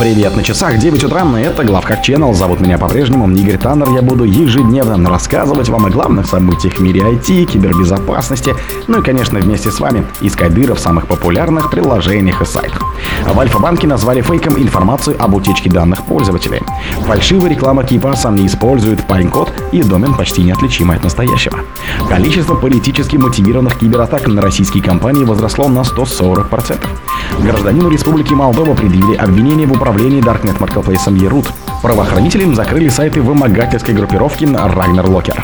Привет, на часах 9 утра, и это Главхак Channel. Зовут меня по-прежнему Игорь Таннер. Я буду ежедневно рассказывать вам о главных событиях в мире IT, кибербезопасности, ну и, конечно, вместе с вами искать дыры самых популярных приложениях и сайтах. В Альфа-банке назвали фейком информацию об утечке данных пользователей. Фальшивая реклама KeePass а не использует Punycode и домен почти неотличимый от настоящего. Количество политически мотивированных кибератак на российские компании возросло на 140%. Гражданину Республики Молдова предъявили обвинение в управлении Darknet маркетплейсом Ерут. Правоохранители закрыли сайты вымогательской группировки Ragnar Locker.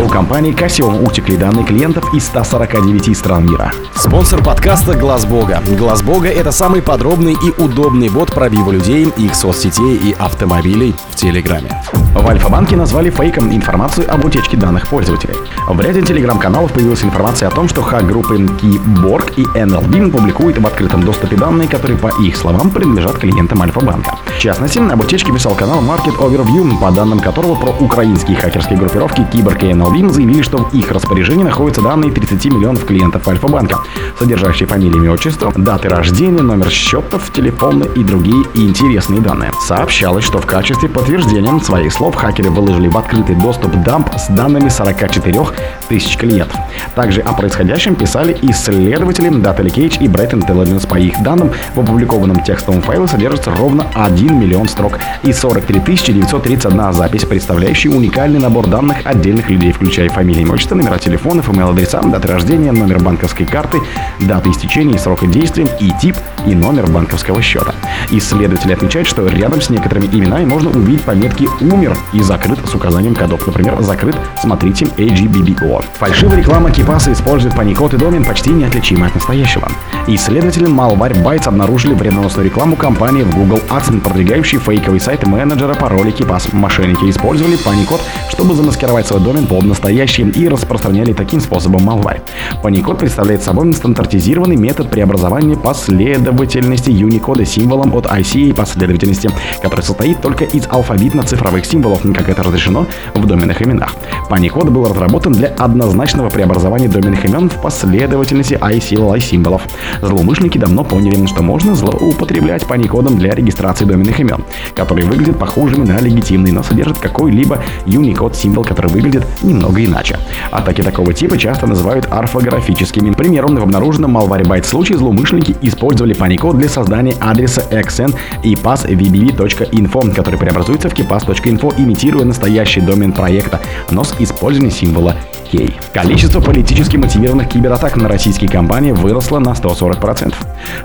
У компании Casio утекли данные клиентов из 149 стран мира. Спонсор подкаста Глаз Бога. Глаз Бога это самый подробный и удобный бот пробива людей, их соцсетей и автомобилей в Телеграме. В Альфа-банке назвали фейком информацию об утечке данных пользователей. В ряде телеграм-каналов появилась информация о том, что хак-группы Keyborg и NLB публикуют в открытом доступе данные, которые, по их словам, принадлежат клиентам Альфа-банка. В частности, об утечке писал канал Market Overview, по данным которого про украинские хакерские группировки Киборг и NLB заявили, что в их распоряжении находятся данные 30 миллионов клиентов Альфа-банка, содержащие фамилии, имя, отчество, даты рождения, номер счетов, телефоны и другие интересные данные. Сообщалось, что в качестве подтверждения своих слов хакеры выложили в открытый доступ дамп с данными 44 тысяч клиентов. Также о происходящем писали исследователи Data Cage и Bright Intelligence. По их данным, в опубликованном текстовом файле содержится ровно 1 миллион строк и 43 931 запись, представляющая уникальный набор данных отдельных людей, включая фамилии, имущество, номера телефонов, email-адреса, даты рождения, номер банковской карты, дату истечения срока действия, и тип, и номер банковского счета. Исследователи отмечают, что рядом с некоторыми именами можно увидеть пометки «умер» и «закрыт» с указанием кодов. Например, «закрыт», смотрите AGBBO. Фальшивая реклама Кипаса использует паникод и домен почти неотличимы от настоящего. Исследователи Malwarebytes обнаружили вредоносную рекламу компании в Google Ads, продвигающей фейковый сайт менеджера пароля Кипас. Мошенники использовали паникод, чтобы замаскировать свой домен под настоящий и распространяли таким способом malware. Паникод представляет собой стандартизированный метод преобразования последовательности Unicode символом от ICA последовательности, который состоит только из алфавитно-цифровых символов, как это разрешено в доменных именах. Паникод был разработан для однозначного преобразования доменных имен в последовательности ICLI символов. Злоумышленники давно поняли, что можно злоупотреблять паникодом для регистрации доменных имен, которые выглядят похожими на легитимные, но содержат какой-либо Unicode символ, который выглядит немного иначе. Атаки такого типа часто называют орфографическими. Примером в обнаруженном Malwarebyte случае злоумышленники использовали паникод для создания адреса xn и passvbb.info, который преобразуется в kpass.info, имитируя настоящий домен проекта, но с использованием символа Кей. Количество политически мотивированных кибератак на российские компании выросло на 140%.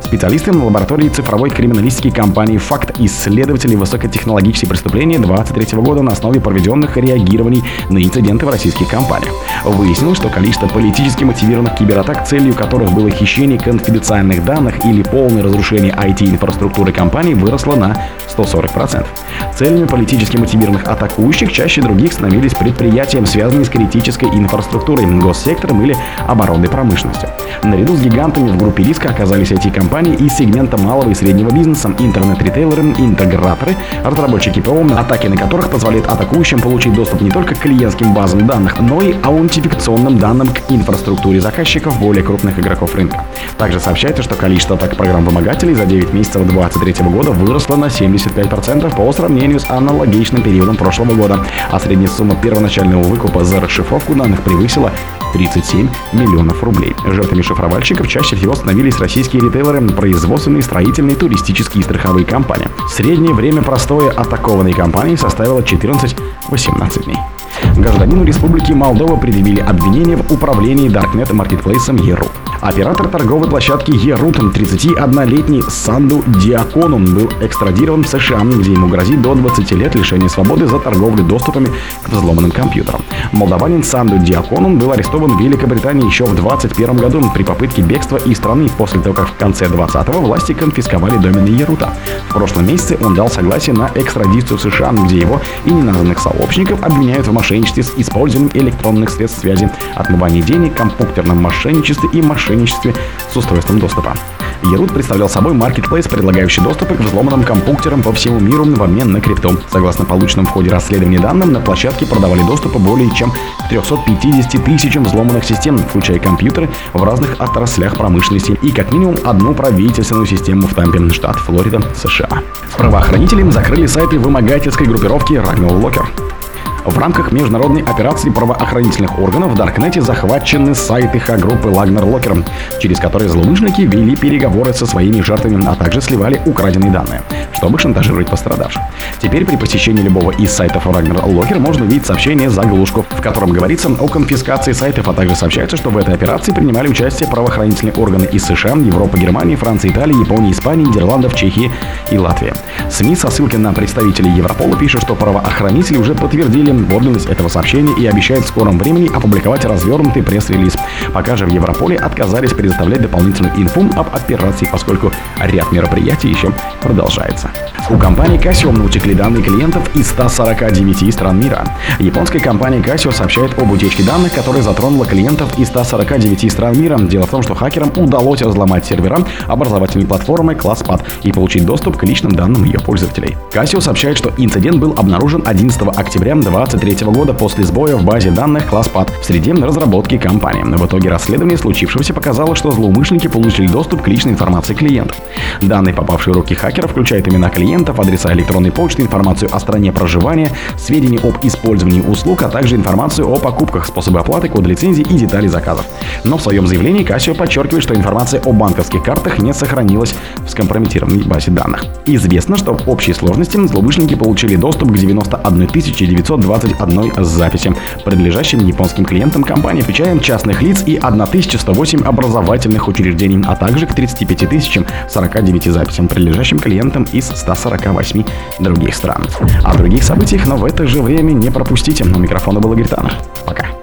Специалисты лаборатории цифровой криминалистики компании «Факт» исследователи высокотехнологические преступления 2023 года на основе проведенных реагирований на инциденты в российских компаниях. Выяснилось, что количество политически мотивированных кибератак, целью которых было хищение конфиденциальных данных или полное разрушение IT-инфраструктуры компании, выросло на 140%. Целями политически мотивированных атакующих чаще других становились предприятия, связанные с критической инфраструктурой, госсектором или оборонной промышленностью. Наряду с гигантами в группе риска оказались IT-компании из сегмента малого и среднего бизнеса, интернет-ритейлеры, интеграторы, разработчики ПО, атаки на которых позволяют атакующим получить доступ не только к клиентским базам данных, но и аутентификационным данным к инфраструктуре заказчиков более крупных игроков рынка. Также сообщается, что количество атак программ-вымогателей за 9 месяцев 2023 года выросло на 75% по сравнению с аналогичным периодом прошлого года, а средняя сумма первоначального выкупа за расшифровку данных превысила 37 миллионов рублей. Жертвами шифровальщиков чаще всего становились российские ритейлеры, производственные, строительные, туристические и страховые компании. Среднее время простоя атакованной компании составило 14-18 дней. Гражданину Республики Молдова предъявили обвинение в управлении Darknet маркетплейсом Еру. Оператор торговой площадки Ерутон, 31-летний Санду Диаконум, был экстрадирован в США, где ему грозит до 20 лет лишения свободы за торговлю доступами к взломанным компьютерам. Молдаванин Санду Диаконум был арестован в Великобритании еще в 2021 году при попытке бегства из страны после того, как в конце 2020-го власти конфисковали домены Ерута. В прошлом месяце он дал согласие на экстрадицию в США, где его и неназванных сообщников обвиняют в мошенничестве с использованием электронных средств связи, отмывании денег, компьютерном мошенничестве и мошенничестве мошенничестве с устройством доступа. Ерут представлял собой маркетплейс, предлагающий доступы к взломанным компьютерам по всему миру в обмен на крипту. Согласно полученным в ходе расследования данным, на площадке продавали доступы более чем 350 тысячам взломанных систем, включая компьютеры в разных отраслях промышленности и как минимум одну правительственную систему в Тампе, штат Флорида, США. Правоохранители закрыли сайты вымогательской группировки Рагнул Локер. В рамках международной операции правоохранительных органов в Даркнете захвачены сайты Х-группы Лагнер Локер, через которые злоумышленники вели переговоры со своими жертвами, а также сливали украденные данные, чтобы шантажировать пострадавших. Теперь при посещении любого из сайтов Лагнер Локер можно увидеть сообщение заглушку, в котором говорится о конфискации сайтов, а также сообщается, что в этой операции принимали участие правоохранительные органы из США, Европы, Германии, Франции, Италии, Японии, Испании, Нидерландов, Чехии и Латвии. СМИ со ссылкой на представителей Европола пишут, что правоохранители уже подтвердили подлинность этого сообщения и обещает в скором времени опубликовать развернутый пресс-релиз. Пока же в Европоле отказались предоставлять дополнительную инфу об операции, поскольку ряд мероприятий еще продолжается. У компании Casio утекли данные клиентов из 149 стран мира. Японская компания Casio сообщает об утечке данных, которая затронула клиентов из 149 стран мира. Дело в том, что хакерам удалось взломать сервера образовательной платформы ClassPad и получить доступ к личным данным ее пользователей. Casio сообщает, что инцидент был обнаружен 11 октября 2023 года после сбоя в базе данных ClassPad в среде разработки компании. В итоге расследование случившегося показало, что злоумышленники получили доступ к личной информации клиентов. Данные, попавшие в руки хакеров, включают имена клиентов, адреса электронной почты, информацию о стране проживания, сведения об использовании услуг, а также информацию о покупках, способы оплаты, код лицензии и детали заказов. Но в своем заявлении Casio подчеркивает, что информация о банковских картах не сохранилась в скомпрометированной базе данных. Известно, что в общей сложности злоумышленники получили доступ к 91 921 записи, принадлежащим японским клиентам компании, включая частных лиц и 1108 образовательных учреждений, а также к 35 049 записям, принадлежащим клиентам из 148 других стран. О других событиях, но в это же время не пропустите. У микрофона был Игорь. Пока.